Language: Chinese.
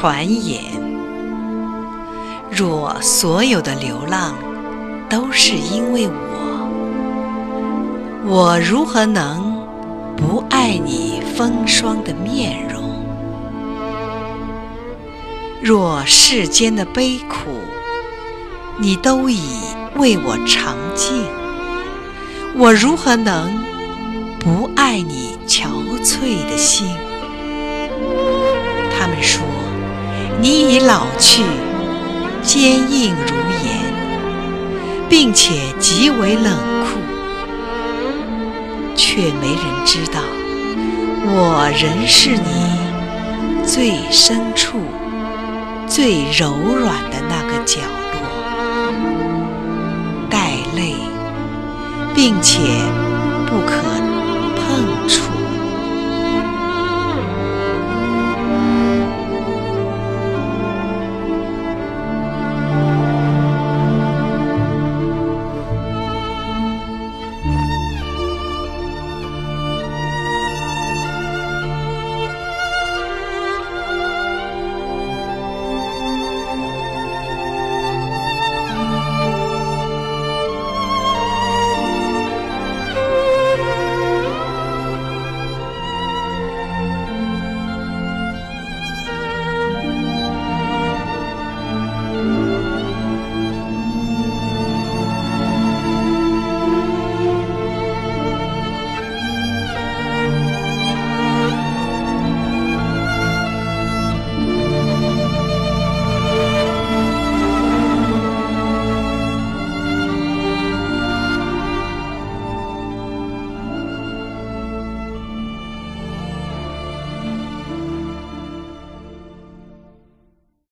传言。若所有的流浪都是因为我，我如何能不爱你风霜的面容？若世间的悲苦，你都已为我尝尽，我如何能不爱你憔悴的心？老去，坚硬如岩，并且极为冷酷，却没人知道，我仍是你最深处。最柔软的那个角落，带泪，并且不可